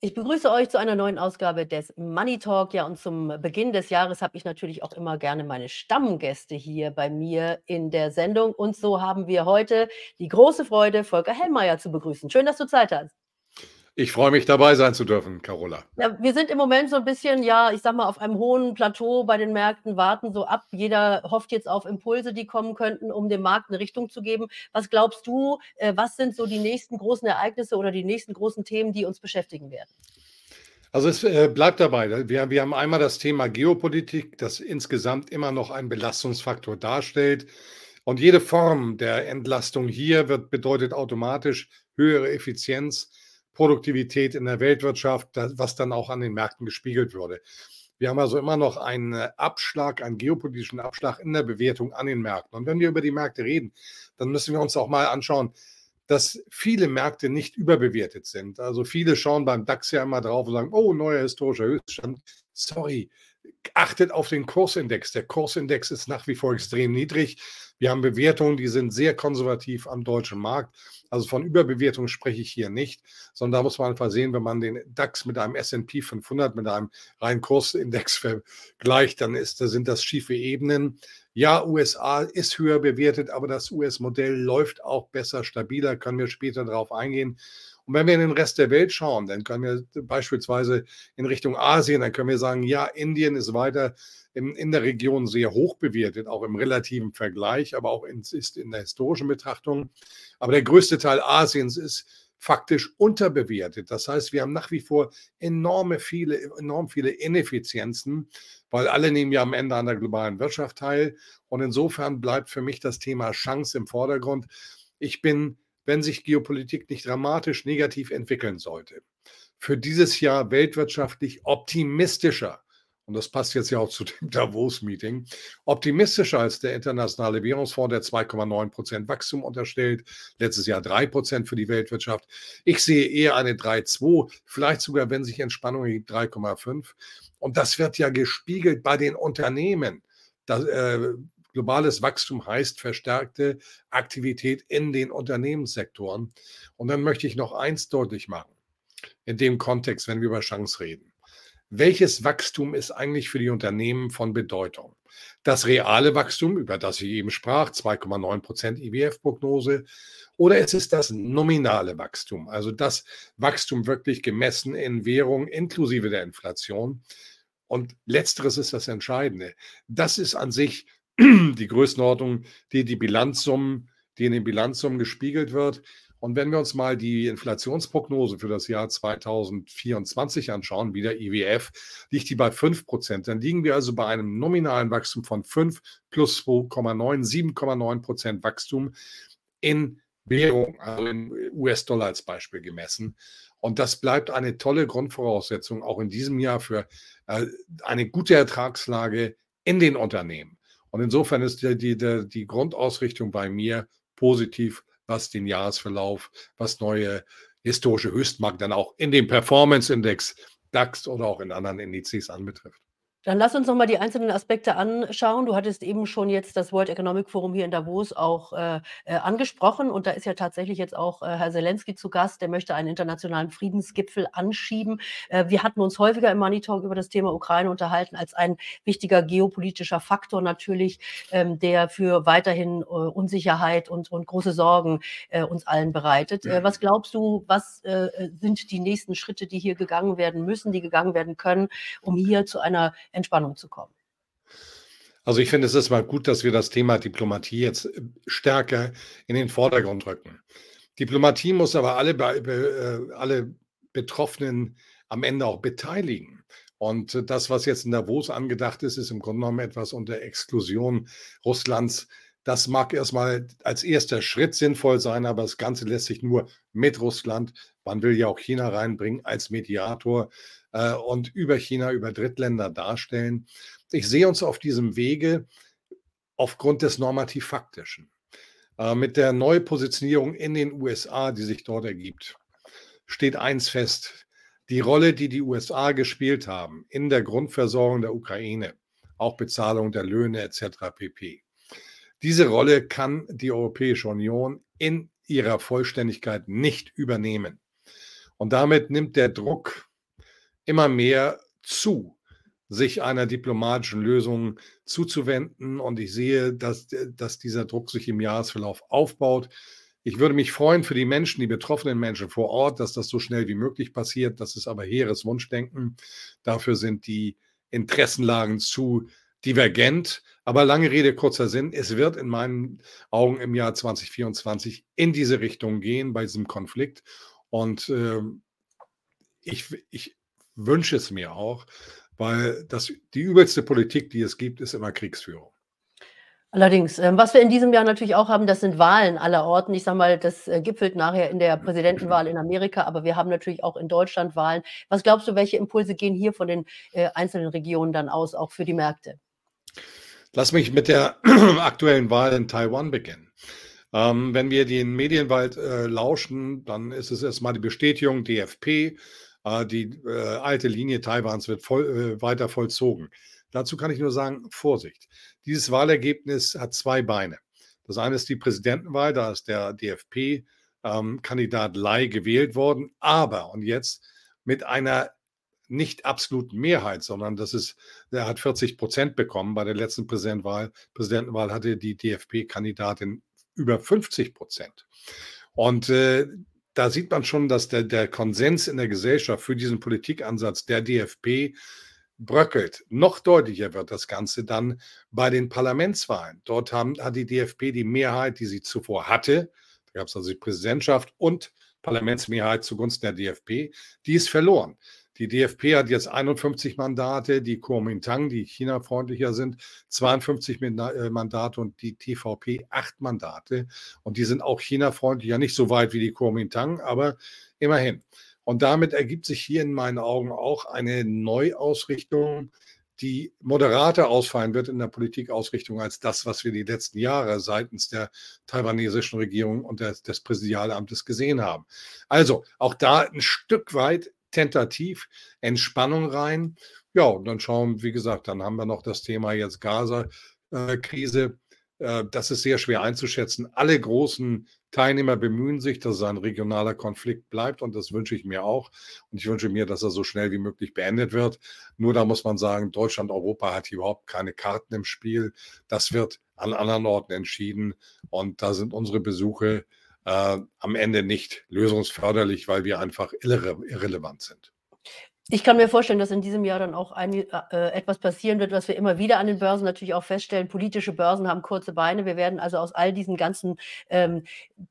Ich begrüße euch zu einer neuen Ausgabe des Money Talk. Ja, und zum Beginn des Jahres habe ich natürlich auch immer gerne meine Stammgäste hier bei mir in der Sendung. Und so haben wir heute die große Freude, Volker Hellmeier zu begrüßen. Schön, dass du Zeit hast. Ich freue mich, dabei sein zu dürfen, Carola. Ja, wir sind im Moment so ein bisschen, ja, ich sag mal, auf einem hohen Plateau bei den Märkten, warten so ab. Jeder hofft jetzt auf Impulse, die kommen könnten, um dem Markt eine Richtung zu geben. Was glaubst du, äh, was sind so die nächsten großen Ereignisse oder die nächsten großen Themen, die uns beschäftigen werden? Also es äh, bleibt dabei. Wir, wir haben einmal das Thema Geopolitik, das insgesamt immer noch ein Belastungsfaktor darstellt. Und jede Form der Entlastung hier wird, bedeutet automatisch höhere Effizienz, Produktivität in der Weltwirtschaft, was dann auch an den Märkten gespiegelt würde. Wir haben also immer noch einen Abschlag, einen geopolitischen Abschlag in der Bewertung an den Märkten. Und wenn wir über die Märkte reden, dann müssen wir uns auch mal anschauen, dass viele Märkte nicht überbewertet sind. Also viele schauen beim DAX ja immer drauf und sagen, oh, neuer historischer Höchststand. Sorry, achtet auf den Kursindex. Der Kursindex ist nach wie vor extrem niedrig. Wir haben Bewertungen, die sind sehr konservativ am deutschen Markt. Also von Überbewertung spreche ich hier nicht, sondern da muss man einfach sehen, wenn man den DAX mit einem S&P 500, mit einem reinen Kursindex vergleicht, dann ist, da sind das schiefe Ebenen. Ja, USA ist höher bewertet, aber das US-Modell läuft auch besser, stabiler, können wir später darauf eingehen. Und wenn wir in den Rest der Welt schauen, dann können wir beispielsweise in Richtung Asien, dann können wir sagen, ja, Indien ist weiter in, in der Region sehr hoch bewertet, auch im relativen Vergleich, aber auch in, ist in der historischen Betrachtung. Aber der größte Teil Asiens ist faktisch unterbewertet. Das heißt, wir haben nach wie vor enorme viele, enorm viele Ineffizienzen, weil alle nehmen ja am Ende an der globalen Wirtschaft teil. Und insofern bleibt für mich das Thema Chance im Vordergrund. Ich bin wenn sich Geopolitik nicht dramatisch negativ entwickeln sollte, für dieses Jahr weltwirtschaftlich optimistischer, und das passt jetzt ja auch zu dem Davos-Meeting, optimistischer als der Internationale Währungsfonds, der 2,9 Prozent Wachstum unterstellt, letztes Jahr 3 Prozent für die Weltwirtschaft. Ich sehe eher eine 3,2, vielleicht sogar, wenn sich Entspannung gibt, 3,5. Und das wird ja gespiegelt bei den Unternehmen. Das, äh, globales Wachstum heißt verstärkte Aktivität in den Unternehmenssektoren. Und dann möchte ich noch eins deutlich machen, in dem Kontext, wenn wir über Chance reden. Welches Wachstum ist eigentlich für die Unternehmen von Bedeutung? Das reale Wachstum, über das ich eben sprach, 2,9 Prozent IWF-Prognose, oder es ist das nominale Wachstum, also das Wachstum wirklich gemessen in Währung inklusive der Inflation. Und letzteres ist das Entscheidende. Das ist an sich die Größenordnung, die die Bilanzsummen, die in den Bilanzsummen gespiegelt wird. Und wenn wir uns mal die Inflationsprognose für das Jahr 2024 anschauen, wie der IWF, liegt die bei 5 Prozent. Dann liegen wir also bei einem nominalen Wachstum von 5 plus 2,9, 7,9 Prozent Wachstum in Währung, also in US-Dollar als Beispiel gemessen. Und das bleibt eine tolle Grundvoraussetzung auch in diesem Jahr für äh, eine gute Ertragslage in den Unternehmen. Und insofern ist die, die, die Grundausrichtung bei mir positiv, was den Jahresverlauf, was neue historische Höchstmarken dann auch in dem Performance Index DAX oder auch in anderen Indizes anbetrifft. Dann lass uns noch mal die einzelnen Aspekte anschauen. Du hattest eben schon jetzt das World Economic Forum hier in Davos auch äh, äh, angesprochen und da ist ja tatsächlich jetzt auch äh, Herr Zelensky zu Gast, der möchte einen internationalen Friedensgipfel anschieben. Äh, wir hatten uns häufiger im Money Talk über das Thema Ukraine unterhalten als ein wichtiger geopolitischer Faktor natürlich, ähm, der für weiterhin äh, Unsicherheit und, und große Sorgen uns allen bereitet. was glaubst du, was sind die nächsten Schritte, die hier gegangen werden müssen, die gegangen werden können, um hier zu einer Entspannung zu kommen. Also ich finde, es ist mal gut, dass wir das Thema Diplomatie jetzt äh, stärker in den Vordergrund rücken. Diplomatie muss aber alle, äh, alle Betroffenen am Ende auch beteiligen. Und das, was jetzt in Davos angedacht ist, ist im Grunde genommen etwas unter Exklusion Russlands. Das mag erstmal als erster Schritt sinnvoll sein, aber das Ganze lässt sich nur mit Russland, man will ja auch China reinbringen als Mediator, äh, und über China, über Drittländer darstellen. Ich sehe uns auf diesem Wege aufgrund des normativ-faktischen. Äh, mit der Neupositionierung in den USA, die sich dort ergibt, steht eins fest. Die Rolle, die die USA gespielt haben in der Grundversorgung der Ukraine, auch Bezahlung der Löhne etc. pp. Diese Rolle kann die Europäische Union in ihrer Vollständigkeit nicht übernehmen. Und damit nimmt der Druck immer mehr zu, sich einer diplomatischen Lösung zuzuwenden. Und ich sehe, dass, dass dieser Druck sich im Jahresverlauf aufbaut. Ich würde mich freuen für die Menschen, die betroffenen Menschen vor Ort, dass das so schnell wie möglich passiert. Das ist aber hehres Wunschdenken. Dafür sind die Interessenlagen zu divergent. Aber lange Rede, kurzer Sinn. Es wird in meinen Augen im Jahr 2024 in diese Richtung gehen bei diesem Konflikt. Und äh, ich, ich wünsche es mir auch, weil das, die übelste Politik, die es gibt, ist immer Kriegsführung. Allerdings, ähm, was wir in diesem Jahr natürlich auch haben, das sind Wahlen aller Orten. Ich sage mal, das äh, gipfelt nachher in der Präsidentenwahl in Amerika, aber wir haben natürlich auch in Deutschland Wahlen. Was glaubst du, welche Impulse gehen hier von den äh, einzelnen Regionen dann aus, auch für die Märkte? Lass mich mit der aktuellen Wahl in Taiwan beginnen. Ähm, wenn wir den Medienwald äh, lauschen, dann ist es erstmal die Bestätigung, DFP, die äh, alte Linie Taiwans wird voll, äh, weiter vollzogen. Dazu kann ich nur sagen, Vorsicht. Dieses Wahlergebnis hat zwei Beine. Das eine ist die Präsidentenwahl, da ist der DFP-Kandidat ähm, Lai gewählt worden, aber, und jetzt mit einer nicht absoluten Mehrheit, sondern das ist, er hat 40 Prozent bekommen. Bei der letzten Präsidentenwahl, Präsidentenwahl hatte die DFP-Kandidatin über 50 Prozent. Und äh, da sieht man schon, dass der, der Konsens in der Gesellschaft für diesen Politikansatz der DFP bröckelt. Noch deutlicher wird das Ganze dann bei den Parlamentswahlen. Dort haben, hat die DFP die Mehrheit, die sie zuvor hatte. Da gab es also die Präsidentschaft und Parlamentsmehrheit zugunsten der DFP. Die ist verloren. Die DFP hat jetzt 51 Mandate, die Kuomintang, die China-freundlicher sind, 52 äh, Mandate und die TVP acht Mandate. Und die sind auch China-freundlicher, nicht so weit wie die Kuomintang, aber immerhin. Und damit ergibt sich hier in meinen Augen auch eine Neuausrichtung, die moderater ausfallen wird in der Politikausrichtung als das, was wir die letzten Jahre seitens der taiwanesischen Regierung und des, des Präsidialamtes gesehen haben. Also auch da ein Stück weit tentativ Entspannung rein. Ja, und dann schauen, wie gesagt, dann haben wir noch das Thema jetzt Gaza-Krise. Äh, das ist sehr schwer einzuschätzen. Alle großen Teilnehmer bemühen sich, dass es ein regionaler Konflikt bleibt und das wünsche ich mir auch. Und ich wünsche mir, dass er so schnell wie möglich beendet wird. Nur da muss man sagen, Deutschland, Europa hat hier überhaupt keine Karten im Spiel. Das wird an anderen Orten entschieden und da sind unsere Besuche am Ende nicht lösungsförderlich, weil wir einfach irre irrelevant sind. Ich kann mir vorstellen, dass in diesem Jahr dann auch ein, äh, etwas passieren wird, was wir immer wieder an den Börsen natürlich auch feststellen. Politische Börsen haben kurze Beine. Wir werden also aus all diesen ganzen ähm,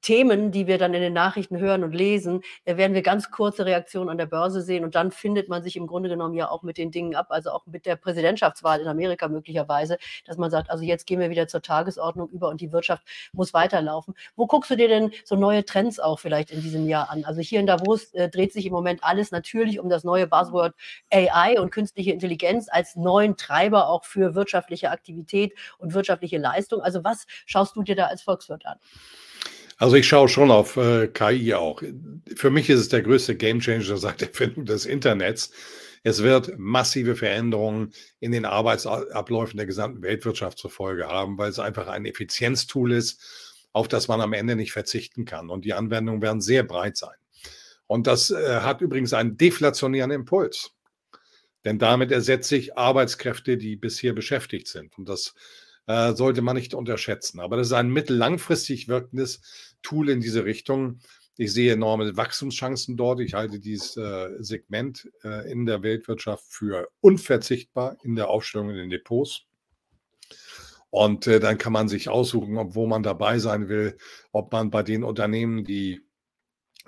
Themen, die wir dann in den Nachrichten hören und lesen, äh, werden wir ganz kurze Reaktionen an der Börse sehen. Und dann findet man sich im Grunde genommen ja auch mit den Dingen ab, also auch mit der Präsidentschaftswahl in Amerika möglicherweise, dass man sagt, also jetzt gehen wir wieder zur Tagesordnung über und die Wirtschaft muss weiterlaufen. Wo guckst du dir denn so neue Trends auch vielleicht in diesem Jahr an? Also hier in Davos äh, dreht sich im Moment alles natürlich um das neue Basis Buzzword AI und künstliche Intelligenz als neuen Treiber auch für wirtschaftliche Aktivität und wirtschaftliche Leistung. Also was schaust du dir da als Volkswirt an? Also ich schaue schon auf äh, KI auch. Für mich ist es der größte Gamechanger seit der Erfindung des Internets. Es wird massive Veränderungen in den Arbeitsabläufen der gesamten Weltwirtschaft zur Folge haben, weil es einfach ein Effizienztool ist, auf das man am Ende nicht verzichten kann. Und die Anwendungen werden sehr breit sein. Und das äh, hat übrigens einen deflationären Impuls. Denn damit ersetze ich Arbeitskräfte, die bisher beschäftigt sind. Und das äh, sollte man nicht unterschätzen. Aber das ist ein mittellangfristig wirkendes Tool in diese Richtung. Ich sehe enorme Wachstumschancen dort. Ich halte dieses äh, Segment äh, in der Weltwirtschaft für unverzichtbar in der Aufstellung in den Depots. Und äh, dann kann man sich aussuchen, ob, wo man dabei sein will, ob man bei den Unternehmen, die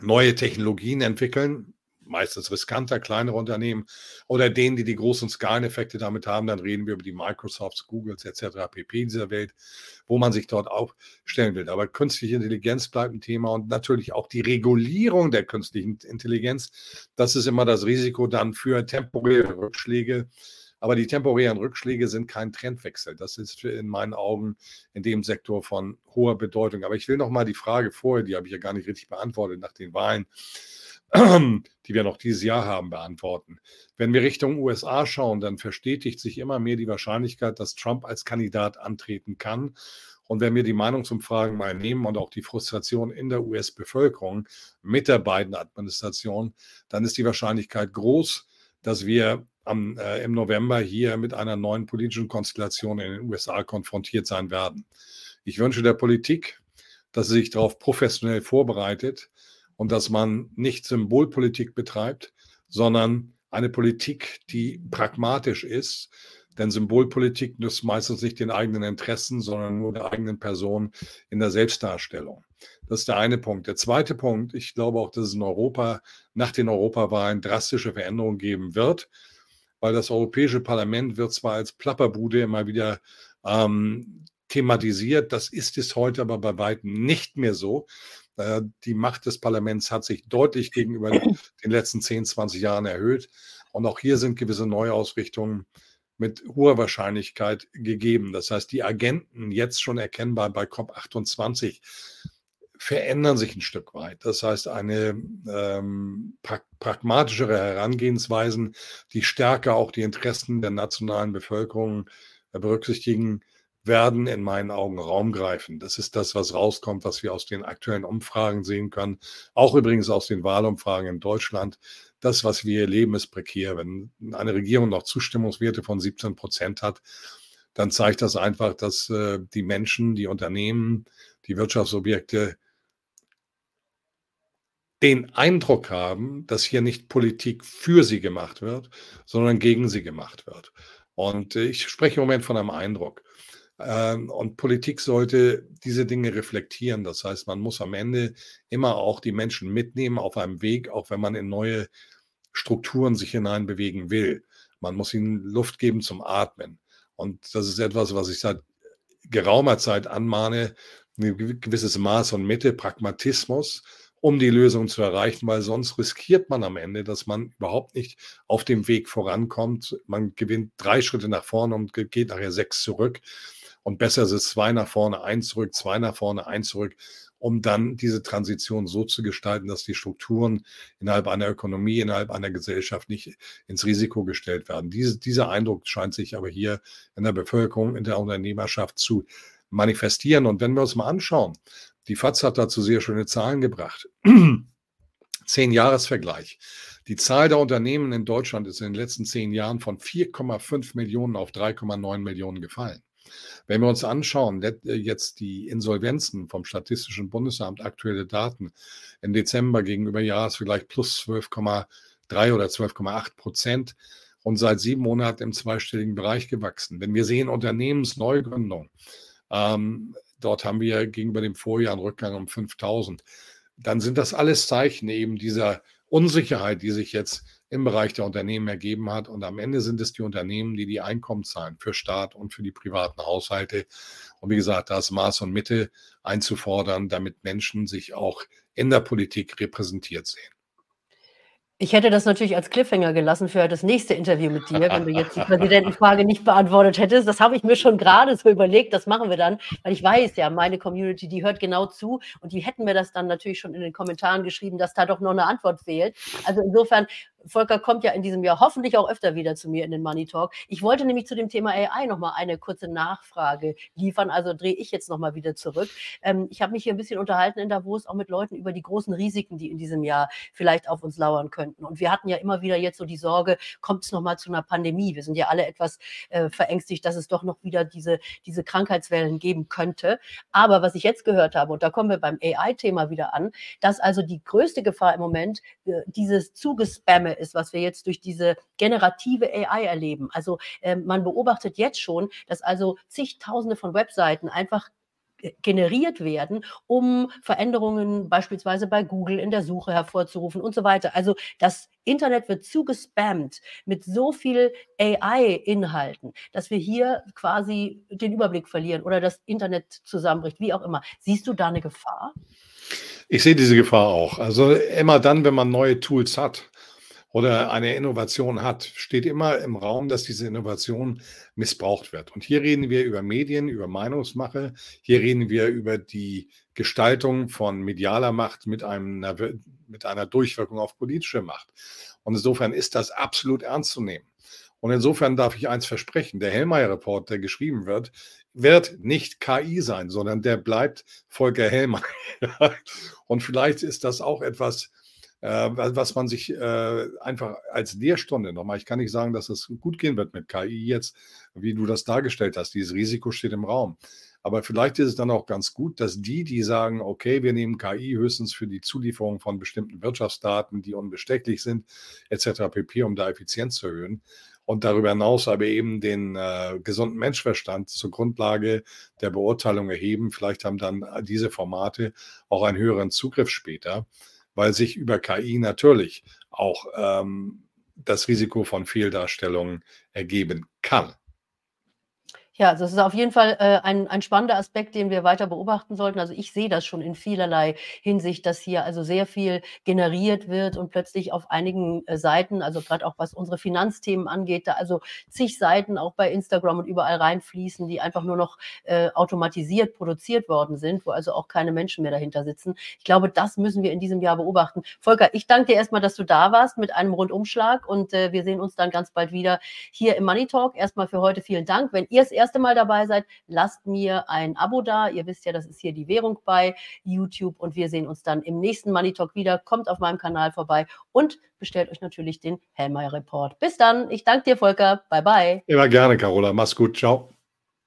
neue Technologien entwickeln, meistens riskanter, kleinere Unternehmen oder denen, die die großen Skaleneffekte damit haben, dann reden wir über die Microsofts, Googles etc. pp. dieser Welt, wo man sich dort aufstellen will. Aber künstliche Intelligenz bleibt ein Thema und natürlich auch die Regulierung der künstlichen Intelligenz. Das ist immer das Risiko dann für temporäre Rückschläge aber die temporären Rückschläge sind kein Trendwechsel. Das ist in meinen Augen in dem Sektor von hoher Bedeutung. Aber ich will noch mal die Frage vorher, die habe ich ja gar nicht richtig beantwortet, nach den Wahlen, die wir noch dieses Jahr haben, beantworten. Wenn wir Richtung USA schauen, dann verstetigt sich immer mehr die Wahrscheinlichkeit, dass Trump als Kandidat antreten kann. Und wenn wir die Meinungsumfragen mal nehmen und auch die Frustration in der US-Bevölkerung mit der beiden Administration, dann ist die Wahrscheinlichkeit groß, dass wir am, äh, im November hier mit einer neuen politischen Konstellation in den USA konfrontiert sein werden. Ich wünsche der Politik, dass sie sich darauf professionell vorbereitet und dass man nicht Symbolpolitik betreibt, sondern eine Politik, die pragmatisch ist. Denn Symbolpolitik nützt meistens nicht den eigenen Interessen, sondern nur der eigenen Person in der Selbstdarstellung. Das ist der eine Punkt. Der zweite Punkt, ich glaube auch, dass es in Europa nach den Europawahlen drastische Veränderungen geben wird, weil das Europäische Parlament wird zwar als Plapperbude immer wieder ähm, thematisiert, das ist es heute aber bei weitem nicht mehr so. Äh, die Macht des Parlaments hat sich deutlich gegenüber den letzten 10, 20 Jahren erhöht. Und auch hier sind gewisse Neuausrichtungen mit hoher Wahrscheinlichkeit gegeben. Das heißt, die Agenten jetzt schon erkennbar bei COP28 verändern sich ein Stück weit. Das heißt, eine ähm, pra pragmatischere Herangehensweisen, die stärker auch die Interessen der nationalen Bevölkerung äh, berücksichtigen, werden in meinen Augen Raum greifen. Das ist das, was rauskommt, was wir aus den aktuellen Umfragen sehen können. Auch übrigens aus den Wahlumfragen in Deutschland. Das, was wir erleben, ist prekär. Wenn eine Regierung noch Zustimmungswerte von 17 Prozent hat, dann zeigt das einfach, dass äh, die Menschen, die Unternehmen, die Wirtschaftsobjekte den Eindruck haben, dass hier nicht Politik für sie gemacht wird, sondern gegen sie gemacht wird. Und äh, ich spreche im Moment von einem Eindruck. Ähm, und Politik sollte diese Dinge reflektieren. Das heißt, man muss am Ende immer auch die Menschen mitnehmen auf einem Weg, auch wenn man in neue Strukturen sich hineinbewegen will. Man muss ihnen Luft geben zum Atmen. Und das ist etwas, was ich seit geraumer Zeit anmahne, ein gewisses Maß und Mitte, Pragmatismus um die Lösung zu erreichen, weil sonst riskiert man am Ende, dass man überhaupt nicht auf dem Weg vorankommt. Man gewinnt drei Schritte nach vorne und geht nachher sechs zurück. Und besser ist es zwei nach vorne, eins zurück, zwei nach vorne, eins zurück, um dann diese Transition so zu gestalten, dass die Strukturen innerhalb einer Ökonomie, innerhalb einer Gesellschaft nicht ins Risiko gestellt werden. Diese, dieser Eindruck scheint sich aber hier in der Bevölkerung, in der Unternehmerschaft zu manifestieren. Und wenn wir uns mal anschauen, die FAZ hat dazu sehr schöne Zahlen gebracht. Zehn Jahresvergleich. Die Zahl der Unternehmen in Deutschland ist in den letzten zehn Jahren von 4,5 Millionen auf 3,9 Millionen gefallen. Wenn wir uns anschauen, äh, jetzt die Insolvenzen vom Statistischen Bundesamt, aktuelle Daten im Dezember gegenüber Jahresvergleich plus 12,3 oder 12,8 Prozent und seit sieben Monaten im zweistelligen Bereich gewachsen. Wenn wir sehen Unternehmensneugründung, ähm, Dort haben wir gegenüber dem Vorjahr einen Rückgang um 5000. Dann sind das alles Zeichen eben dieser Unsicherheit, die sich jetzt im Bereich der Unternehmen ergeben hat. Und am Ende sind es die Unternehmen, die die Einkommen zahlen für Staat und für die privaten Haushalte. Und wie gesagt, da ist Maß und Mitte einzufordern, damit Menschen sich auch in der Politik repräsentiert sehen. Ich hätte das natürlich als Cliffhanger gelassen für das nächste Interview mit dir, wenn du jetzt die Präsidentenfrage nicht beantwortet hättest. Das habe ich mir schon gerade so überlegt, das machen wir dann, weil ich weiß ja, meine Community, die hört genau zu und die hätten mir das dann natürlich schon in den Kommentaren geschrieben, dass da doch noch eine Antwort fehlt. Also insofern Volker kommt ja in diesem Jahr hoffentlich auch öfter wieder zu mir in den Money Talk. Ich wollte nämlich zu dem Thema AI nochmal eine kurze Nachfrage liefern, also drehe ich jetzt nochmal wieder zurück. Ähm, ich habe mich hier ein bisschen unterhalten in Davos, auch mit Leuten über die großen Risiken, die in diesem Jahr vielleicht auf uns lauern könnten. Und wir hatten ja immer wieder jetzt so die Sorge, kommt es nochmal zu einer Pandemie? Wir sind ja alle etwas äh, verängstigt, dass es doch noch wieder diese, diese Krankheitswellen geben könnte. Aber was ich jetzt gehört habe, und da kommen wir beim AI-Thema wieder an, dass also die größte Gefahr im Moment äh, dieses Zugespamme Zunahme ist, was wir jetzt durch diese generative AI erleben. Also äh, man beobachtet jetzt schon, dass also zigtausende von Webseiten einfach generiert werden, um Veränderungen beispielsweise bei Google in der Suche hervorzurufen und so weiter. Also das Internet wird zugespammt mit so viel AI-Inhalten, dass wir hier quasi den Überblick verlieren oder das Internet zusammenbricht, wie auch immer. Siehst du da eine Gefahr? Ich sehe diese Gefahr auch. Also immer dann, wenn man neue Tools hat, oder eine Innovation hat, steht immer im Raum, dass diese Innovation missbraucht wird. Und hier reden wir über Medien, über Meinungsmache. Hier reden wir über die Gestaltung von medialer Macht mit, einem, mit einer Durchwirkung auf politische Macht. Und insofern ist das absolut ernst zu nehmen. Und insofern darf ich eins versprechen, der Hellmeier-Report, der geschrieben wird, wird nicht KI sein, sondern der bleibt Volker Hellmeier. Und vielleicht ist das auch etwas, äh, was man sich äh, einfach als Lehrstunde nochmal, ich kann nicht sagen, dass es gut gehen wird mit KI jetzt, wie du das dargestellt hast. Dieses Risiko steht im Raum. Aber vielleicht ist es dann auch ganz gut, dass die, die sagen, okay, wir nehmen KI höchstens für die Zulieferung von bestimmten Wirtschaftsdaten, die unbestechlich sind, etc. pp., um da Effizienz zu erhöhen. Und darüber hinaus aber eben den äh, gesunden Menschverstand zur Grundlage der Beurteilung erheben. Vielleicht haben dann diese Formate auch einen höheren Zugriff später weil sich über KI natürlich auch ähm, das Risiko von Fehldarstellungen ergeben kann. Ja, also, das ist auf jeden Fall, äh, ein ein spannender Aspekt, den wir weiter beobachten sollten. Also, ich sehe das schon in vielerlei Hinsicht, dass hier also sehr viel generiert wird und plötzlich auf einigen, äh, Seiten, also gerade auch was unsere Finanzthemen angeht, da also zig Seiten auch bei Instagram und überall reinfließen, die einfach nur noch, äh, automatisiert produziert worden sind, wo also auch keine Menschen mehr dahinter sitzen. Ich glaube, das müssen wir in diesem Jahr beobachten. Volker, ich danke dir erstmal, dass du da warst mit einem Rundumschlag und, äh, wir sehen uns dann ganz bald wieder hier im Money Talk. Erstmal für heute vielen Dank. Wenn ihr es erste Mal dabei seid, lasst mir ein Abo da. Ihr wisst ja, das ist hier die Währung bei YouTube und wir sehen uns dann im nächsten Money Talk wieder. Kommt auf meinem Kanal vorbei und bestellt euch natürlich den Hellmeier Report. Bis dann. Ich danke dir, Volker. Bye bye. Immer gerne, Carola. Mach's gut. Ciao.